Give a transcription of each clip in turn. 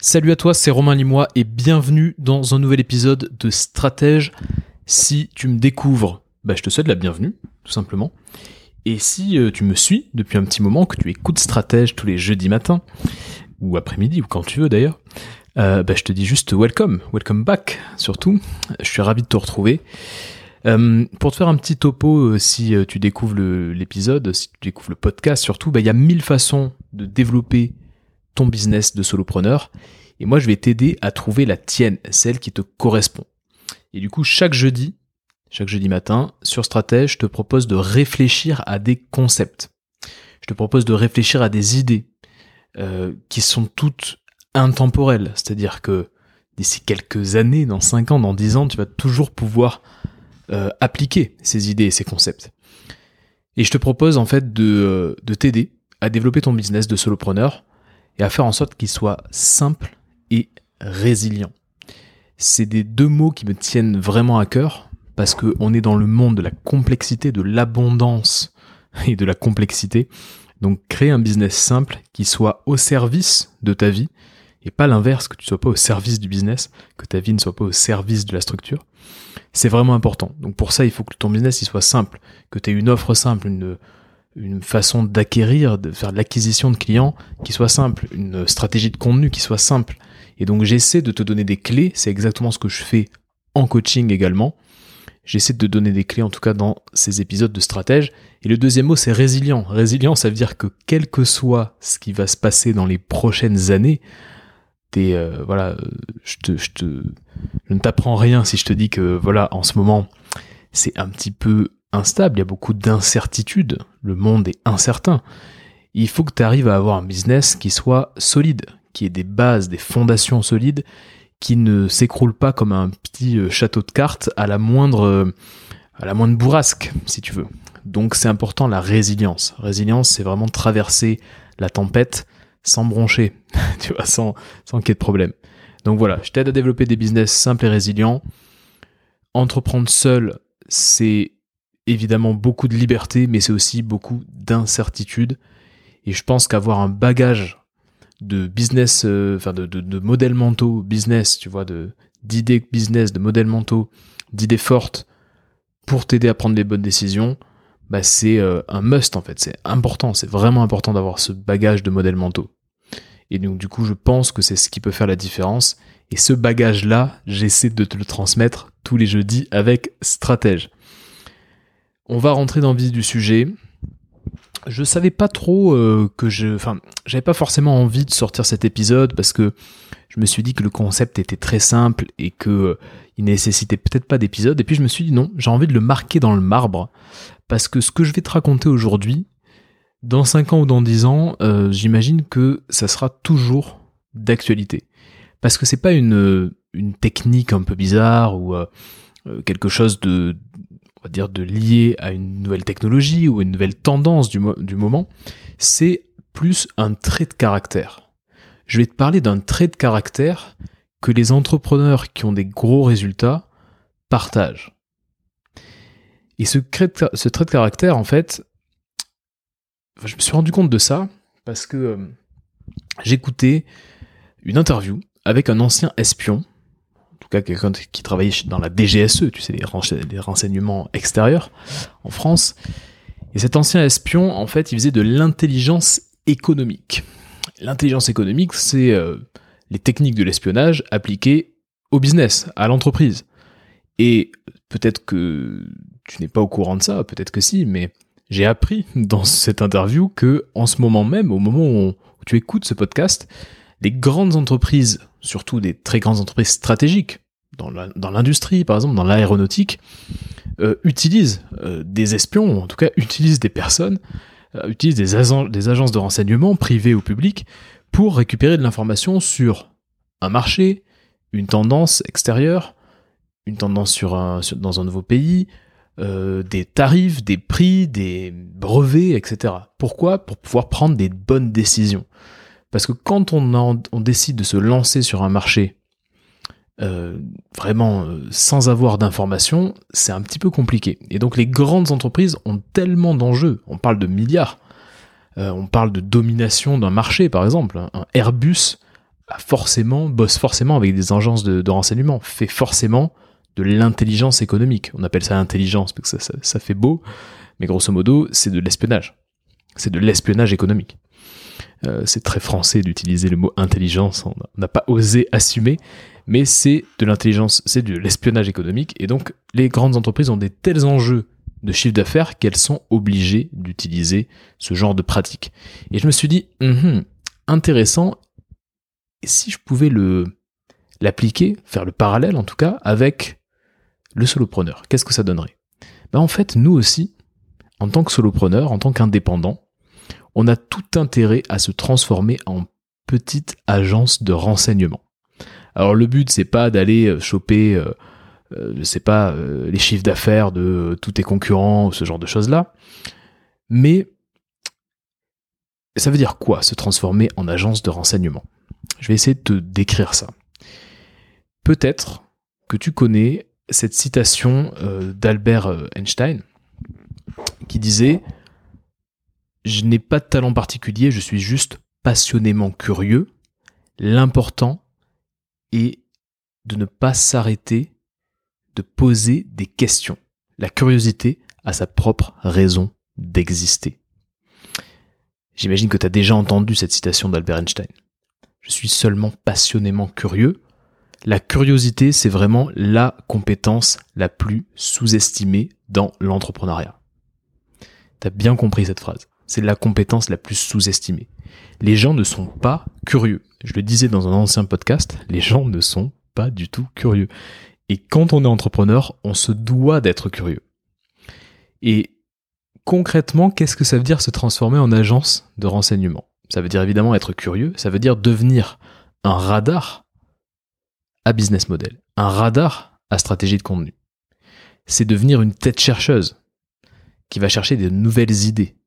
Salut à toi, c'est Romain Limois et bienvenue dans un nouvel épisode de Stratège. Si tu me découvres, bah, je te souhaite la bienvenue, tout simplement. Et si euh, tu me suis depuis un petit moment, que tu écoutes Stratège tous les jeudis matins, ou après-midi, ou quand tu veux d'ailleurs, euh, bah, je te dis juste welcome, welcome back surtout. Je suis ravi de te retrouver. Euh, pour te faire un petit topo, si tu découvres l'épisode, si tu découvres le podcast surtout, bah, il y a mille façons de développer business de solopreneur. Et moi, je vais t'aider à trouver la tienne, celle qui te correspond. Et du coup, chaque jeudi, chaque jeudi matin, sur Stratège, je te propose de réfléchir à des concepts. Je te propose de réfléchir à des idées euh, qui sont toutes intemporelles. C'est-à-dire que d'ici quelques années, dans 5 ans, dans 10 ans, tu vas toujours pouvoir euh, appliquer ces idées et ces concepts. Et je te propose en fait de, euh, de t'aider à développer ton business de solopreneur et à faire en sorte qu'il soit simple et résilient. C'est des deux mots qui me tiennent vraiment à cœur parce qu'on est dans le monde de la complexité, de l'abondance et de la complexité. Donc créer un business simple qui soit au service de ta vie et pas l'inverse, que tu sois pas au service du business, que ta vie ne soit pas au service de la structure. C'est vraiment important. Donc pour ça, il faut que ton business il soit simple, que tu aies une offre simple, une, une façon d'acquérir, de faire l'acquisition de clients qui soit simple, une stratégie de contenu qui soit simple. Et donc j'essaie de te donner des clés, c'est exactement ce que je fais en coaching également. J'essaie de te donner des clés en tout cas dans ces épisodes de stratège. Et le deuxième mot c'est résilient. Résilient ça veut dire que quel que soit ce qui va se passer dans les prochaines années, t'es euh, voilà, je te, je je ne t'apprends rien si je te dis que voilà en ce moment c'est un petit peu instable, il y a beaucoup d'incertitudes, le monde est incertain. Il faut que tu arrives à avoir un business qui soit solide, qui ait des bases, des fondations solides, qui ne s'écroule pas comme un petit euh, château de cartes à la moindre euh, à la moindre bourrasque, si tu veux. Donc c'est important la résilience. Résilience, c'est vraiment traverser la tempête sans broncher, tu vois, sans, sans qu'il y ait de problème. Donc voilà, je t'aide à développer des business simples et résilients. Entreprendre seul, c'est évidemment beaucoup de liberté, mais c'est aussi beaucoup d'incertitude. Et je pense qu'avoir un bagage de business, euh, enfin de, de, modèles mentaux business, tu vois, de d'idées business, de modèles mentaux, d'idées fortes pour t'aider à prendre les bonnes décisions, bah c'est euh, un must en fait. C'est important, c'est vraiment important d'avoir ce bagage de modèles mentaux. Et donc du coup, je pense que c'est ce qui peut faire la différence. Et ce bagage-là, j'essaie de te le transmettre tous les jeudis avec Stratège. On va rentrer dans le vif du sujet. Je savais pas trop euh, que je, enfin, j'avais pas forcément envie de sortir cet épisode parce que je me suis dit que le concept était très simple et que euh, il nécessitait peut-être pas d'épisode. Et puis je me suis dit non, j'ai envie de le marquer dans le marbre parce que ce que je vais te raconter aujourd'hui, dans 5 ans ou dans 10 ans, euh, j'imagine que ça sera toujours d'actualité. Parce que c'est pas une, une technique un peu bizarre ou quelque chose de, on va dire, de lier à une nouvelle technologie ou une nouvelle tendance du, moment, c'est plus un trait de caractère. Je vais te parler d'un trait de caractère que les entrepreneurs qui ont des gros résultats partagent. Et ce, ce trait de caractère, en fait, je me suis rendu compte de ça parce que euh, j'écoutais une interview avec un ancien espion tout cas quelqu'un qui travaillait dans la DGSE, tu sais, les, renseignements extérieurs en France. Et cet ancien espion, en fait, il faisait de l'intelligence économique. L'intelligence économique, c'est euh, les techniques de l'espionnage appliquées au business, à l'entreprise. Et peut-être que tu n'es pas au courant de ça, peut-être que si, mais j'ai appris dans cette interview que en ce moment même, au moment où tu écoutes ce podcast, les grandes entreprises, surtout des très grandes entreprises stratégiques, dans l'industrie par exemple, dans l'aéronautique, euh, utilisent euh, des espions, en tout cas utilisent des personnes, euh, utilisent des, agences de renseignement privées ou publiques pour récupérer de l'information sur un marché, une tendance extérieure, une tendance dans un nouveau pays, des tarifs, des prix, des brevets, etc. Pourquoi? Pour pouvoir prendre des bonnes décisions. Parce que quand on, décide de se lancer sur un marché euh, vraiment euh, sans avoir d'informations, c'est un petit peu compliqué. Et donc les grandes entreprises ont tellement d'enjeux. On parle de milliards. Euh, on parle de domination d'un marché, par exemple. Un Airbus forcément, bosse forcément avec des agences de, renseignement, fait forcément de l'intelligence économique. On appelle ça l'intelligence parce que ça, fait beau, mais grosso modo, c'est de l'espionnage. C'est de l'espionnage économique. Euh, c'est très français d'utiliser le mot intelligence, on n'a pas osé assumer, mais c'est de l'intelligence, c'est de l'espionnage économique, et donc les grandes entreprises ont des tels enjeux de chiffre d'affaires qu'elles sont obligées d'utiliser ce genre de pratique. Et je me suis dit, intéressant, si je pouvais le l'appliquer, faire le parallèle en tout cas, avec le solopreneur, qu'est-ce que ça donnerait? Ben En fait, nous aussi, en tant que solopreneur, en tant qu'indépendant, on a tout intérêt à se transformer en petite agence de renseignement. Alors le but c'est pas d'aller euh, choper, euh, euh, sais pas, les chiffres d'affaires de tous tes concurrents, ce genre de choses là, mais ça veut dire quoi se transformer en agence de renseignement? Je vais essayer de te décrire ça. Peut-être que tu connais cette citation d'Albert Einstein qui disait je n'ai pas de talent particulier, je suis juste passionnément curieux. L'important est de ne pas s'arrêter de poser des questions. La curiosité a sa propre raison d'exister. J'imagine que tu as déjà entendu cette citation d'Albert Einstein. Je suis seulement passionnément curieux. La curiosité, c'est vraiment la compétence la plus sous-estimée dans l'entrepreneuriat. Tu as bien compris cette phrase c'est la compétence la plus sous-estimée. Les gens ne sont pas curieux. Je le disais dans un ancien podcast, les gens ne sont pas du tout curieux. Et quand on est entrepreneur, on se doit d'être curieux. Et concrètement, qu'est-ce que ça veut dire se transformer en agence de renseignement? Ça veut dire évidemment être curieux, ça veut dire devenir un radar à business model, un radar à stratégie de contenu. C'est devenir une tête chercheuse qui va chercher de nouvelles idées,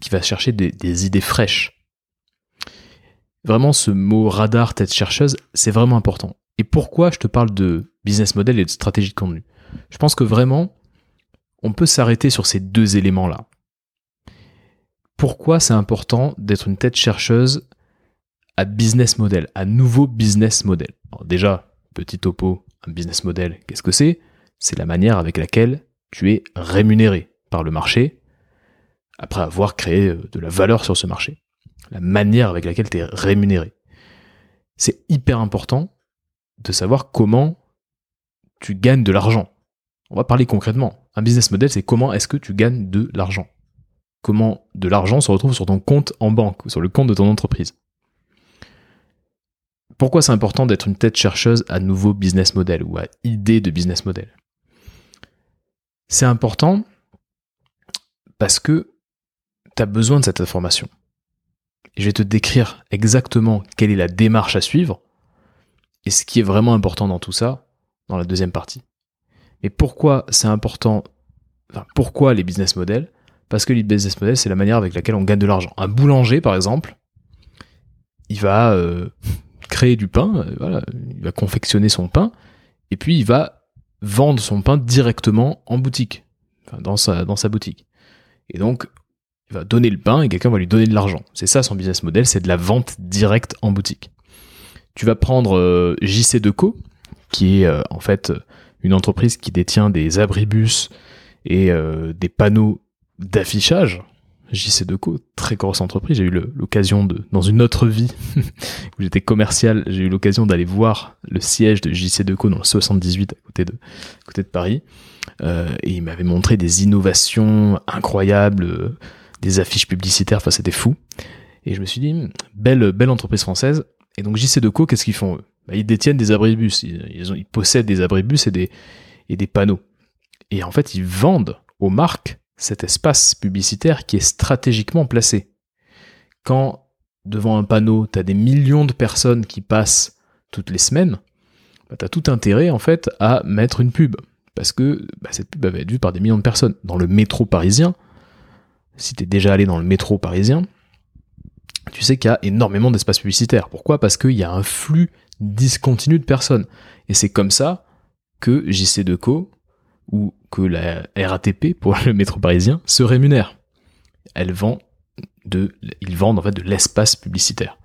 qui va chercher des, idées fraîches. Vraiment, ce mot radar, tête chercheuse, c'est vraiment important. Et pourquoi je te parle de business model et de stratégie de contenu? Je pense que vraiment, on peut s'arrêter sur ces deux éléments-là. Pourquoi c'est important d'être une tête chercheuse à business model, à nouveau business model? Déjà, petit topo, un business model, qu'est-ce que c'est? C'est la manière avec laquelle tu es rémunéré par le marché après avoir créé euh, de la valeur sur ce marché. La manière avec laquelle tu es rémunéré. C'est hyper important de savoir comment tu gagnes de l'argent. On va parler concrètement. Un business model, c'est comment est-ce que tu gagnes de l'argent. Comment de l'argent se retrouve sur ton compte en banque, sur le compte de ton entreprise. Pourquoi c'est important d'être une tête chercheuse à nouveau business model ou à idée de business model? C'est important parce que tu as besoin de cette information. je vais te décrire exactement quelle est la démarche à suivre et ce qui est vraiment important dans tout ça dans la deuxième partie. Mais pourquoi c'est important enfin, Pourquoi les business models? Parce que les business models, c'est la manière avec laquelle on gagne de l'argent. Un boulanger, par exemple, il va euh, créer du pain, euh, voilà, il va confectionner son pain, et puis il va vendre son pain directement en boutique, enfin, dans, sa, dans sa boutique. Et donc, il va donner le pain et quelqu'un va lui donner de l'argent. C'est ça son business model, c'est de la vente directe en boutique. Tu vas prendre euh, JC Deco, qui est euh, en fait une entreprise qui détient des abribus et euh, des panneaux d'affichage. JC Deco, très grosse entreprise. J'ai eu l'occasion de, dans une autre vie où j'étais commercial, j'ai eu l'occasion d'aller voir le siège de JC Deco dans le 78 à côté de, à côté de Paris. et il m'avait montré des innovations incroyables des affiches publicitaires, enfin c'était fou. Et je me suis dit, hmm, belle, belle entreprise française. Et donc JC Deco, qu'est-ce qu'ils font eux? Bah, Ils détiennent des abribus, ils, ils, possèdent des abribus et des, et des panneaux. Et en fait, ils vendent aux marques cet espace publicitaire qui est stratégiquement placé. Quand devant un panneau, tu as des millions de personnes qui passent toutes les semaines, bah, tu as tout intérêt en fait à mettre une pub. Parce que bah, cette pub va être vue par des millions de personnes. Dans le métro parisien, si tu es déjà allé dans le métro parisien, tu sais qu'il y a énormément d'espace publicitaire. Pourquoi? Parce qu'il y a un flux discontinu de personnes. Et c'est comme ça que JC Deco ou que la RATP pour le métro parisien se rémunère. Elle vend de, ils vendent en fait de l'espace publicitaire.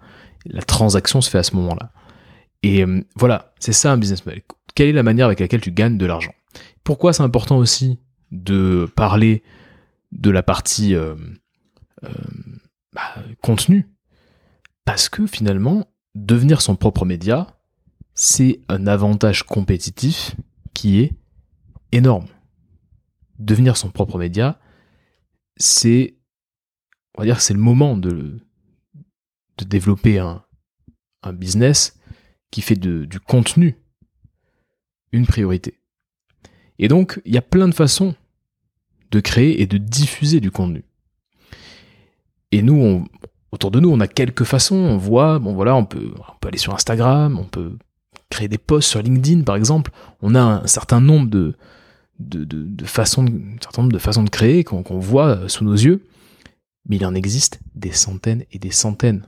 La transaction se fait à ce moment-là. Et euh, voilà, c'est ça un business model. Quelle est la manière avec laquelle tu gagnes de l'argent? Pourquoi c'est important aussi de parler de la partie euh, euh, bah, contenu Parce que finalement, devenir son propre média, c'est un avantage compétitif qui est énorme. Devenir son propre média, c'est, on va dire, c'est le moment de, de développer un, un business qui fait du contenu une priorité. Et donc, il y a plein de façons de créer et de diffuser du contenu. Et nous, autour de nous, on a quelques façons. On voit, bon voilà, on peut, aller sur Instagram, on peut créer des posts sur LinkedIn, par exemple. On a un certain nombre de, façons, un certain nombre de façons de créer qu'on voit sous nos yeux. Mais il en existe des centaines et des centaines.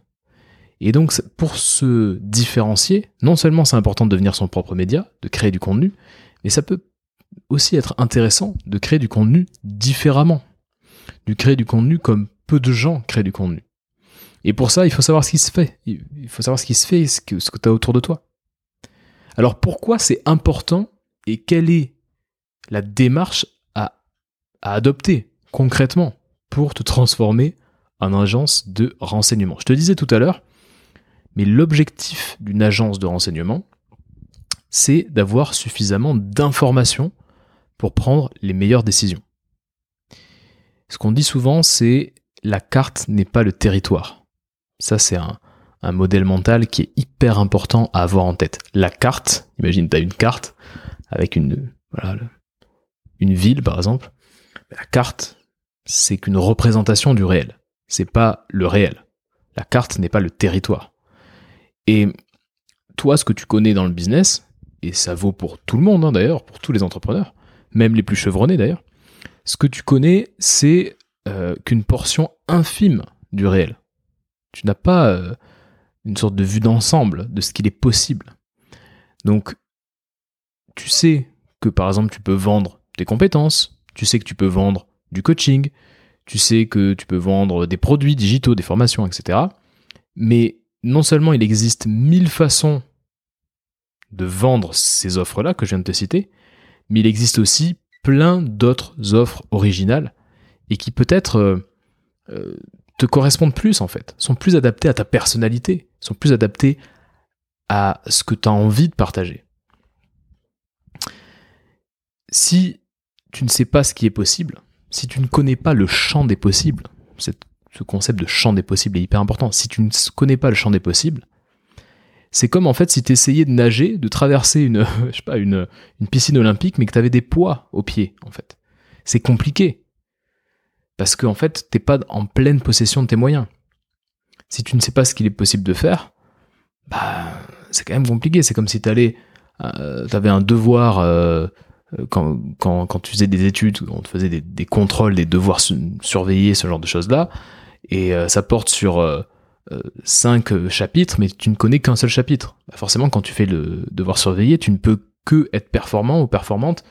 Et donc, pour se différencier, non seulement c'est important de devenir son propre média, de créer du contenu, mais ça peut aussi être intéressant de créer du contenu différemment. De créer du contenu comme peu de gens créent du contenu. Et pour ça, il faut savoir ce qui se fait. Il faut savoir ce qui se fait et ce que, tu as autour de toi. Alors pourquoi c'est important et quelle est la démarche à adopter concrètement pour te transformer en agence de renseignement? Je te disais tout à l'heure, mais l'objectif d'une agence de renseignement, c'est d'avoir suffisamment d'informations pour prendre les meilleures décisions. Ce qu'on dit souvent, c'est la carte n'est pas le territoire. Ça, c'est un, modèle mental qui est hyper important à avoir en tête. La carte, imagine, tu as une carte avec une, une ville, par exemple. La carte, c'est qu'une représentation du réel. C'est pas le réel. La carte n'est pas le territoire. Et toi, ce que tu connais dans le business, et ça vaut pour tout le monde hein, d'ailleurs, pour tous les entrepreneurs, même les plus chevronnés d'ailleurs, ce que tu connais, c'est euh, qu'une portion infime du réel. Tu n'as pas euh, une sorte de vue d'ensemble de ce qu'il est possible. Donc, tu sais que par exemple, tu peux vendre tes compétences, tu sais que tu peux vendre du coaching, tu sais que tu peux vendre des produits digitaux, des formations, etc. Mais non seulement il existe mille façons de vendre ces offres-là que je viens de te citer, mais il existe aussi plein d'autres offres originales et qui peut-être euh, euh, te correspondent plus en fait, sont plus adaptées à ta personnalité, sont plus adaptées à ce que tu as envie de partager. Si tu ne sais pas ce qui est possible, si tu ne connais pas le champ des possibles, ce concept de champ des possibles est hyper important. Si tu ne connais pas le champ des possibles, c'est comme en fait si tu essayais de nager, de traverser une, piscine olympique, mais que tu avais des poids aux pieds, en fait. C'est compliqué. Parce qu'en en fait, t'es pas en pleine possession de tes moyens. Si tu ne sais pas ce qu'il est possible de faire, bah, c'est quand même compliqué. C'est comme si t'allais, euh, t'avais un devoir, euh, quand, tu faisais des études, on te faisait des, contrôles, des devoirs surveillés, ce genre de choses-là et euh, ça porte sur cinq chapitres, mais tu ne connais qu'un seul chapitre. Bah, forcément, quand tu fais le devoir surveiller, tu ne peux que être performant ou performante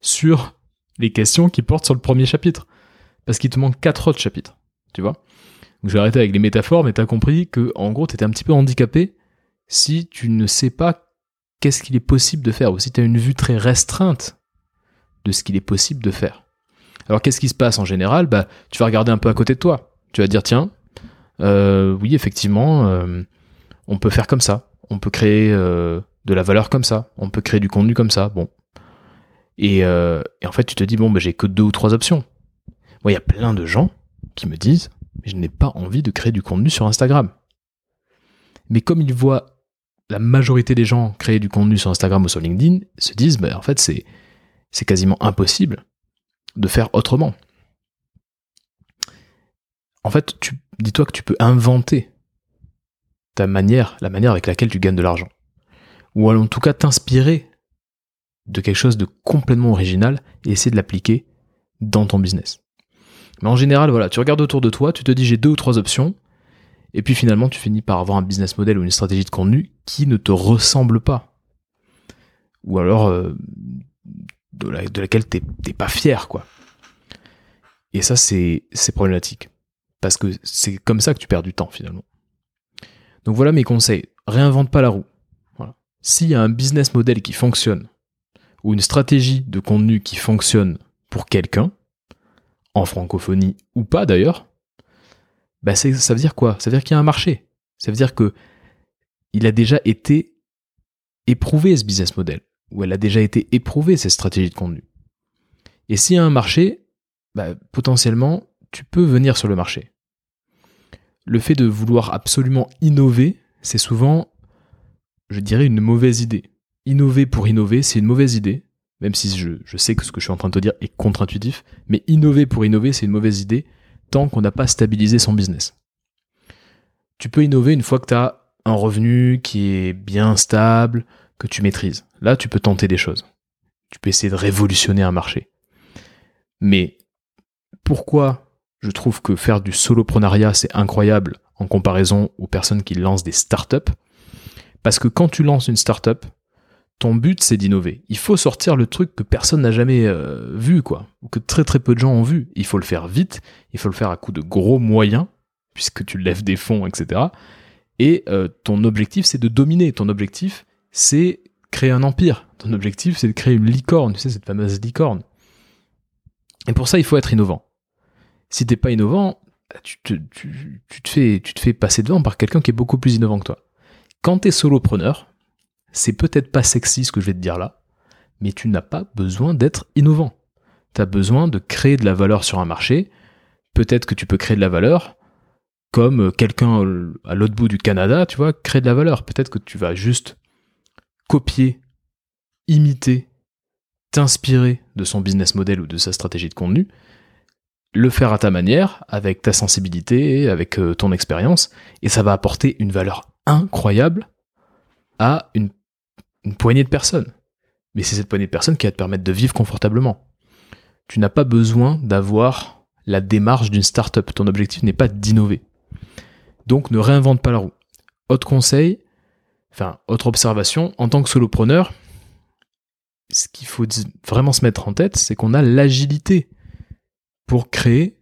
sur les questions qui portent sur le premier chapitre. Parce qu'il te manque quatre autres chapitres. Tu vois Donc je vais arrêter avec les métaphores, mais tu as compris que, en gros, tu étais un petit peu handicapé si tu ne sais pas qu'est-ce qu'il est possible de faire, ou si tu as une vue très restreinte de ce qu'il est possible de faire. Alors qu'est-ce qui se passe en général? Bah, Tu vas regarder un peu à côté de toi. Tu vas dire, tiens, euh, oui, effectivement, euh, on peut faire comme ça. On peut créer euh, de la valeur comme ça. On peut créer du contenu comme ça. Bon. Et, en fait, tu te dis, bon, bah, j'ai que deux ou trois options. Moi, il y a plein de gens qui me disent, mais je n'ai pas envie de créer du contenu sur Instagram. Mais comme ils voient la majorité des gens créer du contenu sur Instagram ou sur LinkedIn, se disent, bah, en fait, c'est quasiment impossible de faire autrement en fait, dis-toi que tu peux inventer ta manière, la manière avec laquelle tu gagnes de l'argent. Ou en tout cas t'inspirer de quelque chose de complètement original et essayer de l'appliquer dans ton business. Mais en général, voilà, tu regardes autour de toi, tu te dis j'ai deux ou trois options, et puis finalement tu finis par avoir un business model ou une stratégie de contenu qui ne te ressemble pas. Ou alors euh, de, laquelle t'es pas fier, quoi. Et ça, c'est problématique. Parce que c'est comme ça que tu perds du temps finalement. Donc voilà mes conseils. Réinvente pas la roue. S'il y a un business model qui fonctionne, ou une stratégie de contenu qui fonctionne pour quelqu'un, en francophonie ou pas d'ailleurs, bah ça veut dire quoi? Ça veut dire qu'il y a un marché. Ça veut dire que il a déjà été éprouvé ce business model, ou elle a déjà été éprouvée cette stratégie de contenu. Et s'il y a un marché, bah, potentiellement, tu peux venir sur le marché. Le fait de vouloir absolument innover, c'est souvent, je dirais, une mauvaise idée. Innover pour innover, c'est une mauvaise idée, même si je, sais que ce que je suis en train de te dire est contre-intuitif, mais innover pour innover, c'est une mauvaise idée tant qu'on n'a pas stabilisé son business. Tu peux innover une fois que tu as un revenu qui est bien stable, que tu maîtrises. Là, tu peux tenter des choses. Tu peux essayer de révolutionner un marché. Mais pourquoi je trouve que faire du soloprenariat, c'est incroyable en comparaison aux personnes qui lancent des startups Parce que quand tu lances une startup, ton but c'est d'innover. Il faut sortir le truc que personne n'a jamais euh, vu, quoi, ou que très très peu de gens ont vu. Il faut le faire vite, il faut le faire à coup de gros moyens, puisque tu lèves des fonds, etc. Et euh, ton objectif, c'est de dominer. Ton objectif, c'est créer un empire. Ton objectif, c'est de créer une licorne, tu sais, cette fameuse licorne. Et pour ça, il faut être innovant. Si t'es pas innovant, tu te, fais, passer devant par quelqu'un qui est beaucoup plus innovant que toi. Quand tu es solopreneur, c'est peut-être pas sexy ce que je vais te dire là, mais tu n'as pas besoin d'être innovant. Tu as besoin de créer de la valeur sur un marché. Peut-être que tu peux créer de la valeur comme quelqu'un à l'autre bout du Canada, tu vois, créer de la valeur. Peut-être que tu vas juste copier, imiter, t'inspirer de son business model ou de sa stratégie de contenu, le faire à ta manière, avec ta sensibilité, avec euh, ton expérience, et ça va apporter une valeur incroyable à une, une poignée de personnes. Mais c'est cette poignée de personnes qui va te permettre de vivre confortablement. Tu n'as pas besoin d'avoir la démarche d'une startup. Ton objectif n'est pas d'innover. Donc ne réinvente pas la roue. Autre conseil, enfin autre observation, en tant que solopreneur, ce qu'il faut vraiment se mettre en tête, c'est qu'on a l'agilité pour créer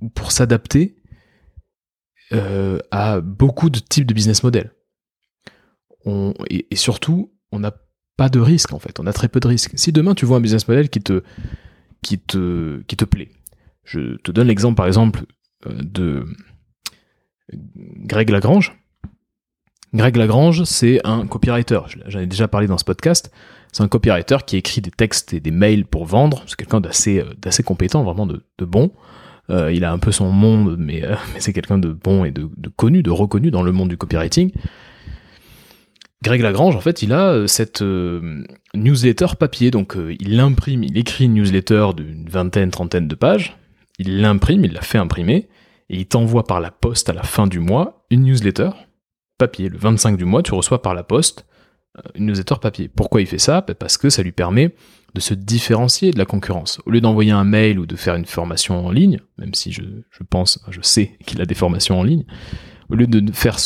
ou pour s'adapter euh, à beaucoup de types de business models. et, surtout, on n'a pas de risque en fait, on a très peu de risques. Si demain tu vois un business model qui te, qui te, qui te plaît, je te donne l'exemple par exemple euh, de Greg Lagrange. Greg Lagrange, c'est un copywriter. J'en ai déjà parlé dans ce podcast. C'est un copywriter qui écrit des textes et des mails pour vendre. C'est quelqu'un d'assez, euh, d'assez compétent, vraiment de, bon. Euh, il a un peu son monde, mais, euh, c'est quelqu'un de bon et de, connu, de reconnu dans le monde du copywriting. Greg Lagrange, en fait, il a cette newsletter papier. Donc, il l'imprime, il écrit une newsletter d'une vingtaine, trentaine de pages. Il l'imprime, il la fait imprimer et il t'envoie par la poste à la fin du mois une newsletter papier. Le 25 du mois, tu reçois par la poste une newsletter papier. Pourquoi il fait ça? Bah, Parce que ça lui permet de se différencier de la concurrence. Au lieu d'envoyer un mail ou de faire une formation en ligne, même si je, pense, je sais qu'il a des formations en ligne, au lieu de faire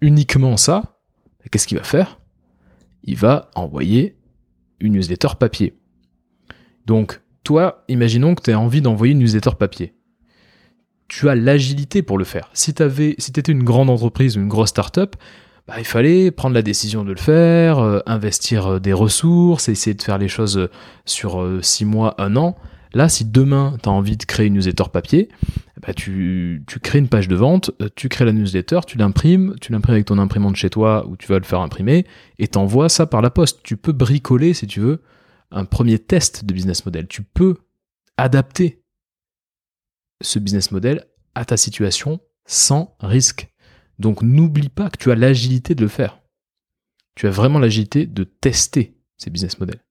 uniquement ça, qu'est-ce qu'il va faire? Il va envoyer une newsletter papier. Donc, toi, imaginons que tu as envie d'envoyer une newsletter papier tu as l'agilité pour le faire. Si tu si étais une grande entreprise ou une grosse start-up, bah, il fallait prendre la décision de le faire, euh, investir euh, des ressources, essayer de faire les choses euh, sur six mois, un an. Là, si demain tu as envie de créer une newsletter papier, bah, tu, crées une page de vente, tu crées la newsletter, tu l'imprimes, tu l'imprimes avec ton imprimante chez toi où tu vas le faire imprimer et t'envoies ça par la poste. Tu peux bricoler, si tu veux, un premier test de business model. Tu peux adapter ce business model à ta situation sans risque. Donc n'oublie pas que tu as l'agilité de le faire. Tu as vraiment l'agilité de tester ces business models.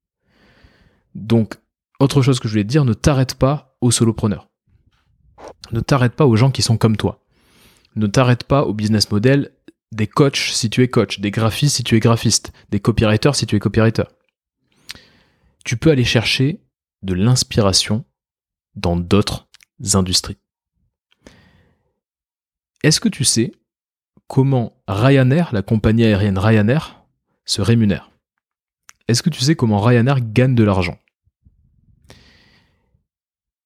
Donc, autre chose que je voulais te dire, ne t'arrête pas aux solopreneurs. Ne t'arrête pas aux gens qui sont comme toi. Ne t'arrête pas au business model des coachs si tu es coach, des graphistes si tu es graphiste, des copywriters si tu es copywriter. Tu peux aller chercher de l'inspiration dans d'autres industries. Est-ce que tu sais comment Ryanair, la compagnie aérienne Ryanair, se rémunère Est-ce que tu sais comment Ryanair gagne de l'argent?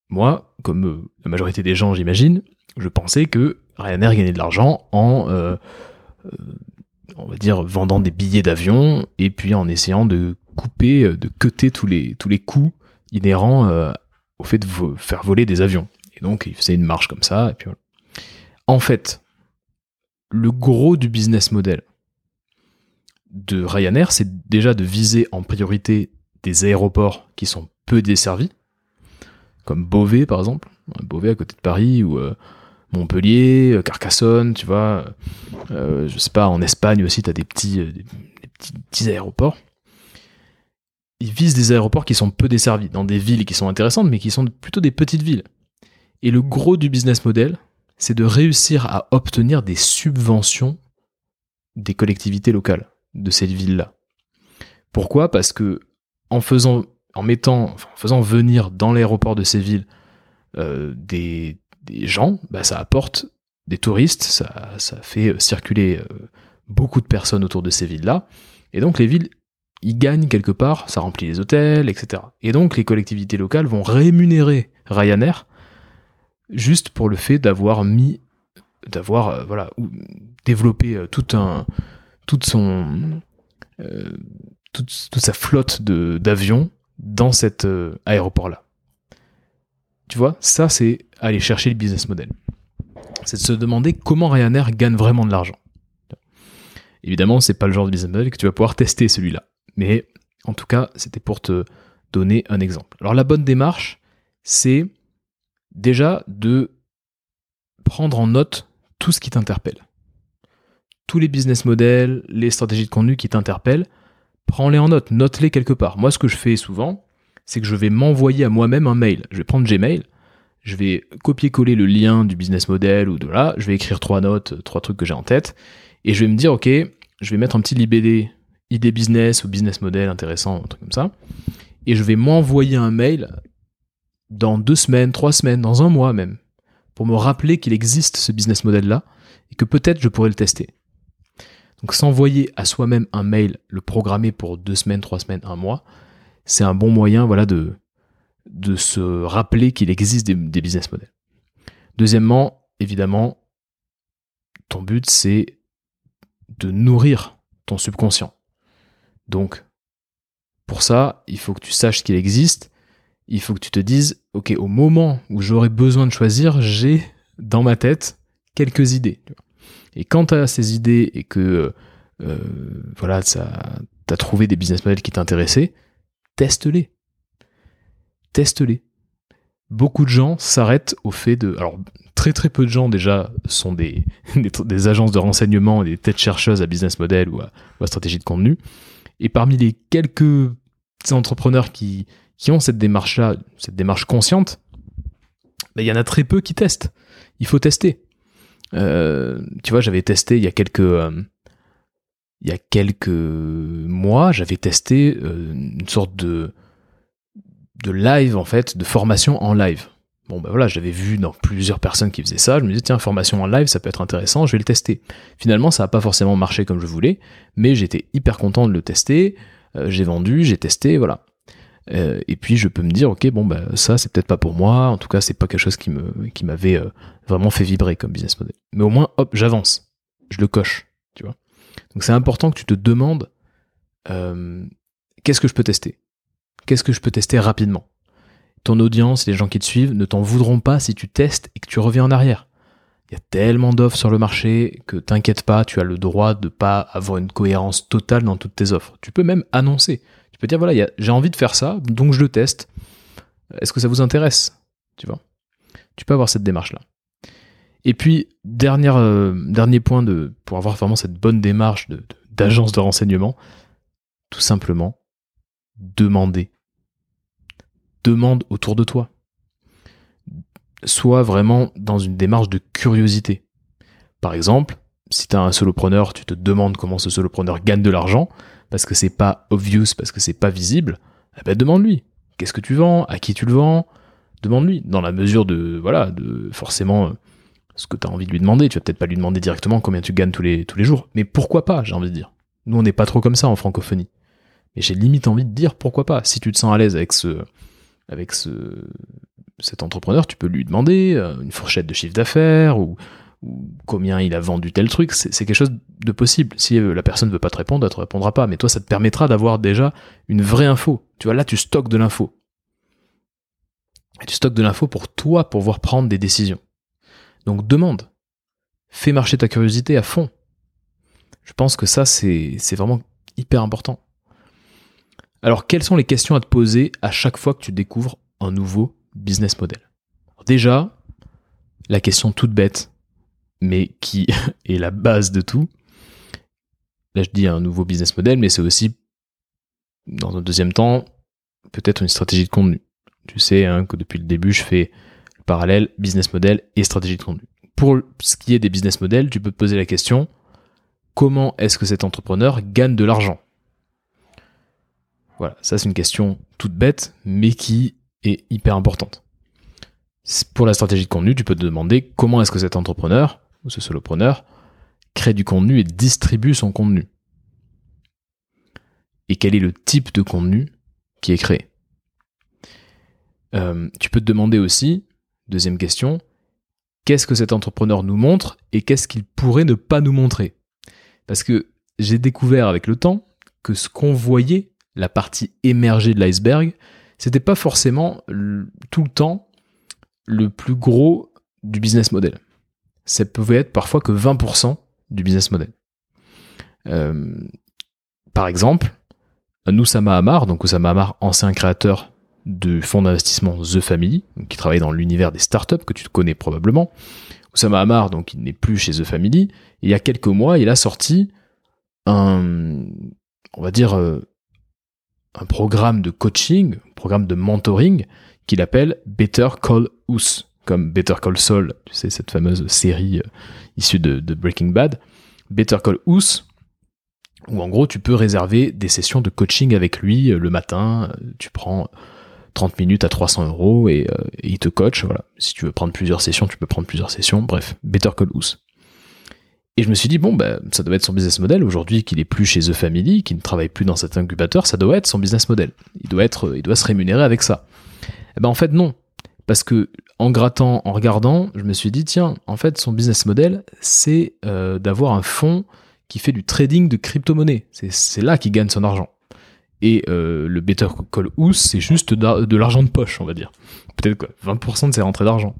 Moi, comme euh, la majorité des gens, j'imagine, je pensais que Ryanair gagnait de l'argent en, euh, on va dire, vendant des billets d'avion et puis en essayant de couper, de cuter tous les, tous coûts inhérents au fait de faire voler des avions. Et donc, il faisait une marche comme ça. En fait, le gros du business model de Ryanair, c'est déjà de viser en priorité des aéroports qui sont peu desservis, comme Beauvais par exemple, Beauvais à côté de Paris, ou euh, Montpellier, euh, Carcassonne, tu vois. Euh, je sais pas, en Espagne aussi, tu as des petits, des, petits, aéroports. Ils visent des aéroports qui sont peu desservis, dans des villes qui sont intéressantes, mais qui sont plutôt des petites villes. Et le gros du business model, c'est de réussir à obtenir des subventions des collectivités locales de cette ville-là. Pourquoi? Parce que en faisant, venir dans l'aéroport de ces villes euh, des, gens, bah, ça apporte des touristes, ça, fait circuler euh, beaucoup de personnes autour de ces villes-là, et donc les villes, ils gagnent quelque part, ça remplit les hôtels, etc. Et donc les collectivités locales vont rémunérer Ryanair juste pour le fait d'avoir mis, d'avoir euh, voilà, développé tout un, toute son, euh, toute, sa flotte d'avions dans cet euh, aéroport-là. Tu vois, ça c'est aller chercher le business model. C'est de se demander comment Ryanair gagne vraiment de l'argent. Évidemment, c'est pas le genre de business model que tu vas pouvoir tester celui-là. Mais en tout cas, c'était pour te donner un exemple. Alors la bonne démarche, c'est déjà de prendre en note tout ce qui t'interpelle tous les business models, les stratégies de contenu qui t'interpellent, prends-les en note, note-les quelque part. Moi, ce que je fais souvent, c'est que je vais m'envoyer à moi-même un mail. Je vais prendre Gmail, je vais copier-coller le lien du business model ou de là, je vais écrire trois notes, trois trucs que j'ai en tête, et je vais me dire, ok, je vais mettre un petit libellé idée business ou business model intéressant, un truc comme ça, et je vais m'envoyer un mail dans deux semaines, trois semaines, dans un mois même, pour me rappeler qu'il existe ce business model-là, et que peut-être je pourrais le tester. Donc s'envoyer à soi-même un mail, le programmer pour deux semaines, trois semaines, un mois, c'est un bon moyen voilà, de, de se rappeler qu'il existe des, business models. Deuxièmement, évidemment, ton but c'est de nourrir ton subconscient. Donc, pour ça, il faut que tu saches qu'il existe. Il faut que tu te dises, ok, au moment où j'aurai besoin de choisir, j'ai dans ma tête quelques idées. Et quand tu as ces idées et que euh, voilà, tu as trouvé des business models qui t'intéressaient, teste-les. Teste-les. Beaucoup de gens s'arrêtent au fait de... Alors, très très peu de gens déjà sont des, des, agences de renseignement, des têtes chercheuses à business model ou à, stratégie de contenu. Et parmi les quelques entrepreneurs qui, qui ont cette démarche-là, cette démarche consciente, ben, il y en a très peu qui testent. Il faut tester. Euh, tu vois, j'avais testé il y a quelques euh, il y a quelques mois, j'avais testé euh, une sorte de de live en fait, de formation en live. Bon ben voilà, j'avais vu dans plusieurs personnes qui faisaient ça, je me disais tiens, formation en live, ça peut être intéressant, je vais le tester. Finalement, ça n'a pas forcément marché comme je voulais, mais j'étais hyper content de le tester, j'ai vendu, j'ai testé, voilà. Euh, et puis je peux me dire, ok, bon, bah, ça c'est peut-être pas pour moi, en tout cas c'est pas quelque chose qui me qui m'avait euh, vraiment fait vibrer comme business model. Mais au moins, hop, j'avance, je le coche, tu vois. Donc c'est important que tu te demandes euh, qu'est-ce que je peux tester, qu'est-ce que je peux tester rapidement? Ton audience, les gens qui te suivent, ne t'en voudront pas si tu testes et que tu reviens en arrière. Il y a tellement d'offres sur le marché que t'inquiète pas, tu as le droit de pas avoir une cohérence totale dans toutes tes offres. Tu peux même annoncer dire voilà, j'ai envie de faire ça, donc je le teste. Est-ce que ça vous intéresse? Tu vois? Tu peux avoir cette démarche-là. Et puis, dernière, euh, dernier point de, pour avoir vraiment cette bonne démarche d'agence de, renseignement, tout simplement, demander. Demande autour de toi. Sois vraiment dans une démarche de curiosité. Par exemple, si tu as un solopreneur, tu te demandes comment ce solopreneur gagne de l'argent, parce que c'est pas obvious, parce que c'est pas visible, eh ben demande-lui. Qu'est-ce que tu vends? À qui tu le vends? Demande-lui. Dans la mesure de, voilà, de forcément euh, ce que tu as envie de lui demander. Tu vas peut-être pas lui demander directement combien tu gagnes tous les, tous les jours. Mais pourquoi pas, j'ai envie de dire. Nous, on n'est pas trop comme ça en francophonie. Mais j'ai limite envie de dire pourquoi pas. Si tu te sens à l'aise avec ce, avec ce, cet entrepreneur, tu peux lui demander euh, une fourchette de chiffre d'affaires ou combien il a vendu tel truc, c'est quelque chose de possible. Si euh, la personne ne veut pas te répondre, elle te répondra pas. Mais toi, ça te permettra d'avoir déjà une vraie info. Tu vois, là, tu stockes de l'info. Tu stockes de l'info pour toi, pour pouvoir prendre des décisions. Donc demande. Fais marcher ta curiosité à fond. Je pense que ça, c'est vraiment hyper important. Alors, quelles sont les questions à te poser à chaque fois que tu découvres un nouveau business model? Déjà, la question toute bête, mais qui est la base de tout. Là, je dis un nouveau business model, mais c'est aussi, dans un deuxième temps, peut-être une stratégie de contenu. Tu sais hein, que depuis le début, je fais le parallèle business model et stratégie de contenu. Pour ce qui est des business models, tu peux te poser la question comment est-ce que cet entrepreneur gagne de l'argent? Voilà, ça c'est une question toute bête, mais qui est hyper importante. Pour la stratégie de contenu, tu peux te demander comment est-ce que cet entrepreneur, ou ce solopreneur, crée du contenu et distribue son contenu. Et quel est le type de contenu qui est créé? Euh, tu peux te demander aussi, deuxième question, qu'est-ce que cet entrepreneur nous montre et qu'est-ce qu'il pourrait ne pas nous montrer? Parce que j'ai découvert avec le temps que ce qu'on voyait, la partie émergée de l'iceberg, c'était pas forcément tout le temps le plus gros du business model. Ça pouvait être parfois que 20% du business model. Euh, par exemple, Noussama Amar, donc Oussama Amar, ancien créateur du fonds d'investissement The Family, qui travaille dans l'univers des startups que tu connais probablement. Oussama Amar, donc il n'est plus chez The Family. il y a quelques mois, il a sorti un, on va dire, euh, un programme de coaching, un programme de mentoring qu'il appelle Better Call Us, comme Better Call Saul, tu sais, cette fameuse série euh, issue de, Breaking Bad. Better Call Us, où en gros tu peux réserver des sessions de coaching avec lui euh, le matin, tu prends 30 minutes à 300 euros et, il te coach. Voilà. Si tu veux prendre plusieurs sessions, tu peux prendre plusieurs sessions. Bref, Better Call Us. Et je me suis dit, bon, bah, ça doit être son business model. Aujourd'hui, qu'il est plus chez The Family, qu'il ne travaille plus dans cet incubateur, ça doit être son business model. Il doit, être, il doit se rémunérer avec ça. Eh ben, en fait, non. Parce que, en grattant, en regardant, je me suis dit, tiens, en fait, son business model, c'est euh, d'avoir un fonds qui fait du trading de crypto-monnaies. C'est là qu'il gagne son argent. Et euh, le Better Call House, c'est juste de l'argent de poche, on va dire. Peut-être quoi, 20% de ses rentrées d'argent.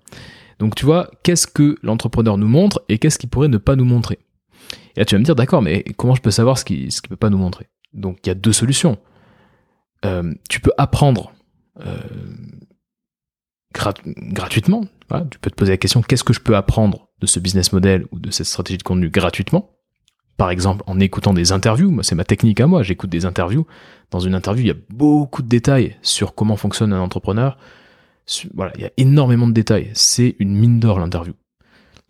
Donc tu vois, qu'est-ce que l'entrepreneur nous montre et qu'est-ce qu'il pourrait ne pas nous montrer? Et là tu vas me dire, d'accord, mais comment je peux savoir ce qu'il ne peut pas nous montrer? Donc il y a deux solutions. Euh, tu peux apprendre gratuitement. tu peux te poser la question, qu'est-ce que je peux apprendre de ce business model ou de cette stratégie de contenu gratuitement? Par exemple, en écoutant des interviews. Moi, c'est ma technique à moi. J'écoute des interviews. Dans une interview, il y a beaucoup de détails sur comment fonctionne un entrepreneur, voilà, il y a énormément de détails. C'est une mine d'or l'interview.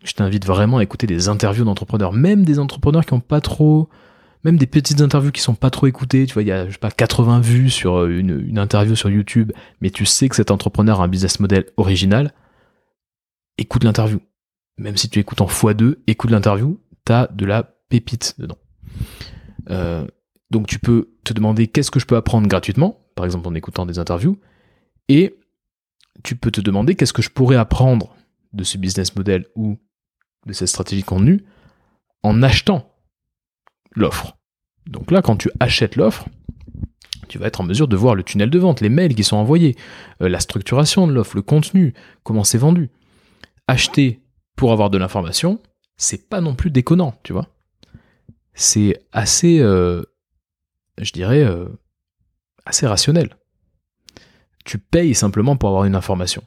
Je t'invite vraiment à écouter des interviews d'entrepreneurs, même des entrepreneurs qui ont pas trop, même des petites interviews qui sont pas trop écoutées. Tu vois, il y a, pas, 80 vues sur euh, une, interview sur YouTube, mais tu sais que cet entrepreneur a un business model original. Écoute l'interview. Même si tu écoutes en x2, écoute l'interview, t'as de la pépite dedans. Euh, donc tu peux te demander qu'est-ce que je peux apprendre gratuitement, par exemple en écoutant des interviews, et tu peux te demander qu'est-ce que je pourrais apprendre de ce business model ou de cette stratégie contenue en achetant l'offre. Donc là, quand tu achètes l'offre, tu vas être en mesure de voir le tunnel de vente, les mails qui sont envoyés, euh, la structuration de l'offre, le contenu, comment c'est vendu. Acheter pour avoir de l'information, c'est pas non plus déconnant, tu vois. C'est assez, euh, je dirais, euh, assez rationnel tu payes simplement pour avoir une information.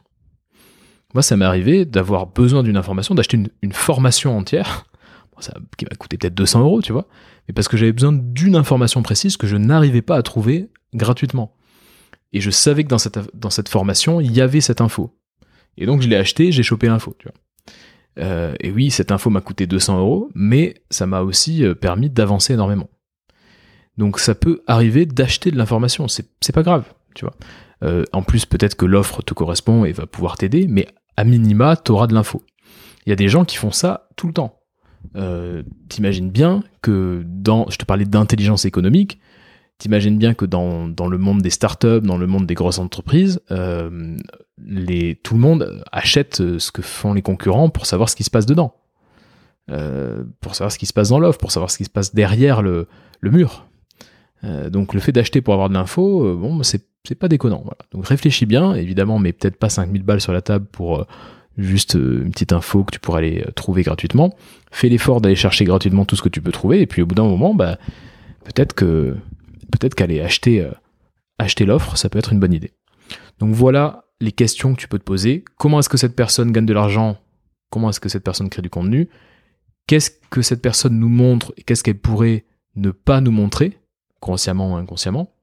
Moi, ça m'est arrivé d'avoir besoin d'une information, d'acheter une, formation entière, qui m'a coûté peut-être 200 euros, tu vois, mais parce que j'avais besoin d'une information précise que je n'arrivais pas à trouver gratuitement. Et je savais que dans cette, formation, il y avait cette info. Et donc, je l'ai acheté, j'ai chopé l'info. Euh, et oui, cette info m'a coûté 200 euros, mais ça m'a aussi euh, permis d'avancer énormément. Donc, ça peut arriver d'acheter de l'information, c'est pas grave, tu vois. Euh, en plus, peut-être que l'offre te correspond et va pouvoir t'aider, mais à minima, tu auras de l'info. Il y a des gens qui font ça tout le temps. Euh, t'imagines bien que dans, je te parlais d'intelligence économique, t'imagines bien que dans, le monde des startups, dans le monde des grosses entreprises, euh, tout le monde achète ce que font les concurrents pour savoir ce qui se passe dedans. euh, pour savoir ce qui se passe dans l'offre, pour savoir ce qui se passe derrière le, le mur. Donc le fait d'acheter pour avoir de l'info, bon, c'est pas déconnant. Donc réfléchis bien, évidemment, mais peut-être pas 5000 balles sur la table pour juste euh, une petite info que tu pourrais aller euh, trouver gratuitement. Fais l'effort d'aller chercher gratuitement tout ce que tu peux trouver, et puis au bout d'un moment, bah, peut-être que peut-être qu'aller acheter, euh, acheter l'offre, ça peut être une bonne idée. Donc voilà les questions que tu peux te poser. Comment est-ce que cette personne gagne de l'argent? Comment est-ce que cette personne crée du contenu? Qu'est-ce que cette personne nous montre et qu'est-ce qu'elle pourrait ne pas nous montrer, consciemment ou inconsciemment?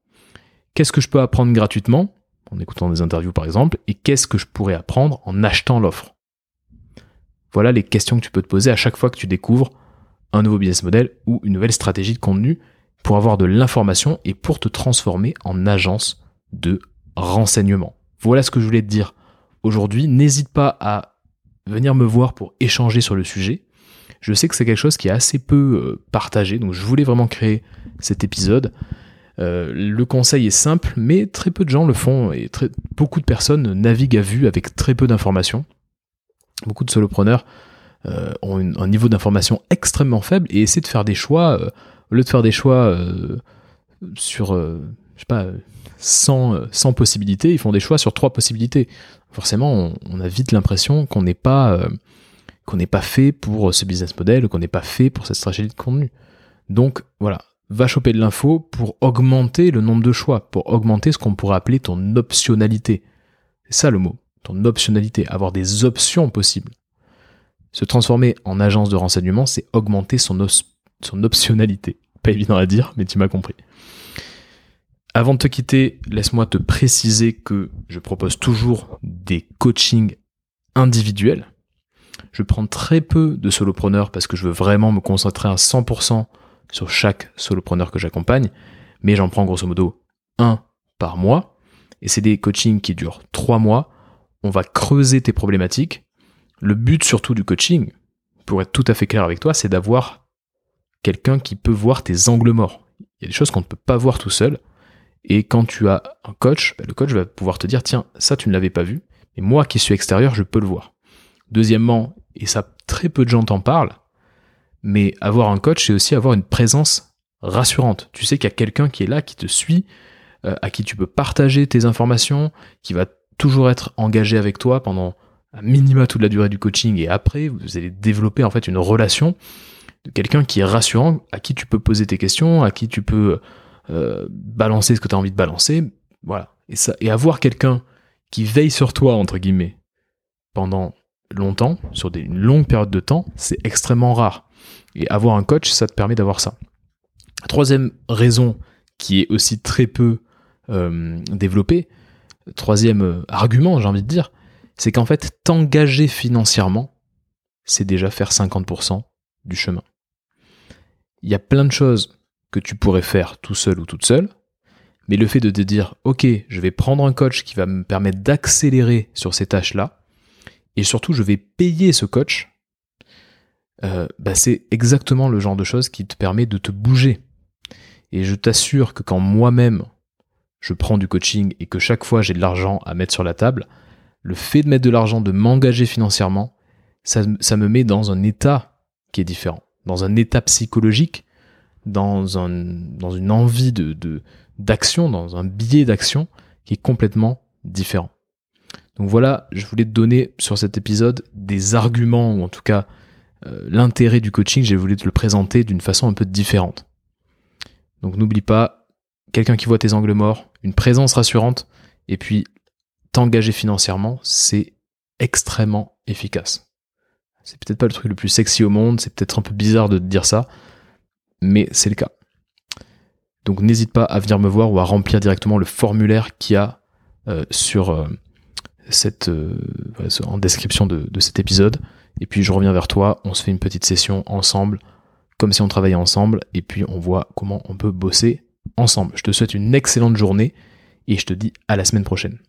Qu'est-ce que je peux apprendre gratuitement, en écoutant des interviews par exemple, et qu'est-ce que je pourrais apprendre en achetant l'offre? Voilà les questions que tu peux te poser à chaque fois que tu découvres un nouveau business model ou une nouvelle stratégie de contenu pour avoir de l'information et pour te transformer en agence de renseignement. Voilà ce que je voulais te dire aujourd'hui. N'hésite pas à venir me voir pour échanger sur le sujet. Je sais que c'est quelque chose qui est assez peu euh, partagé, donc je voulais vraiment créer cet épisode. Euh, le conseil est simple, mais très peu de gens le font et beaucoup de personnes naviguent à vue avec très peu d'informations. Beaucoup de solopreneurs euh, ont un niveau d'information extrêmement faible et essaient de faire des choix, euh, au lieu de faire des choix sur, je sais pas, euh, 100, euh, 100 possibilités, ils font des choix sur trois possibilités. Forcément, on, a vite l'impression qu'on n'est pas, qu'on n'est pas fait pour ce business model, qu'on n'est pas fait pour cette stratégie de contenu. Donc voilà, va choper de l'info pour augmenter le nombre de choix, pour augmenter ce qu'on pourrait appeler ton optionnalité. C'est ça le mot, ton optionnalité, avoir des options possibles. Se transformer en agence de renseignement, c'est augmenter son, son optionnalité. Pas évident à dire, mais tu m'as compris. Avant de te quitter, laisse-moi te préciser que je propose toujours des coachings individuels. Je prends très peu de solopreneurs parce que je veux vraiment me concentrer à 100% sur chaque solopreneur que j'accompagne, mais j'en prends grosso modo un par mois. Et c'est des coachings qui durent trois mois. On va creuser tes problématiques. Le but surtout du coaching, pour être tout à fait clair avec toi, c'est d'avoir quelqu'un qui peut voir tes angles morts. Il y a des choses qu'on ne peut pas voir tout seul. Et quand tu as un coach, bah, le coach va pouvoir te dire, tiens, ça tu ne l'avais pas vu, mais moi qui suis extérieur, je peux le voir. Deuxièmement, et ça très peu de gens t'en parlent, mais avoir un coach, c'est aussi avoir une présence rassurante. Tu sais qu'il y a quelqu'un qui est là, qui te suit, euh, à qui tu peux partager tes informations, qui va toujours être engagé avec toi pendant un minima toute la durée du coaching et après, vous allez développer en fait une relation de quelqu'un qui est rassurant, à qui tu peux poser tes questions, à qui tu peux euh, balancer ce que tu as envie de balancer. Voilà. Et, avoir quelqu'un qui veille sur toi, entre guillemets, pendant longtemps, sur une longue période de temps, c'est extrêmement rare. Et avoir un coach, ça te permet d'avoir ça. Troisième raison qui est aussi très peu euh, développée, troisième euh, argument, j'ai envie de dire, c'est qu'en fait, t'engager financièrement, c'est déjà faire 50% du chemin. Il y a plein de choses que tu pourrais faire tout seul ou toute seule, mais le fait de te dire, ok, je vais prendre un coach qui va me permettre d'accélérer sur ces tâches-là, et surtout, je vais payer ce coach, euh, bah, c'est exactement le genre de choses qui te permet de te bouger. Et je t'assure que quand moi-même, je prends du coaching et que chaque fois j'ai de l'argent à mettre sur la table, le fait de mettre de l'argent, de m'engager financièrement, ça, me met dans un état qui est différent, dans un état psychologique, dans, un, dans une envie d'action, dans un biais d'action qui est complètement différent. Donc voilà, je voulais te donner sur cet épisode des arguments, ou en tout cas l'intérêt du coaching, j'ai voulu te le présenter d'une façon un peu différente. Donc n'oublie pas, quelqu'un qui voit tes angles morts, une présence rassurante, et puis t'engager financièrement, c'est extrêmement efficace. C'est peut-être pas le truc le plus sexy au monde, c'est peut-être un peu bizarre de te dire ça, mais c'est le cas. Donc n'hésite pas à venir me voir ou à remplir directement le formulaire qu'il y a euh, sur euh, cette euh, en description de, de cet épisode. Et puis je reviens vers toi, on se fait une petite session ensemble, comme si on travaillait ensemble, et puis on voit comment on peut bosser ensemble. Je te souhaite une excellente journée et je te dis à la semaine prochaine.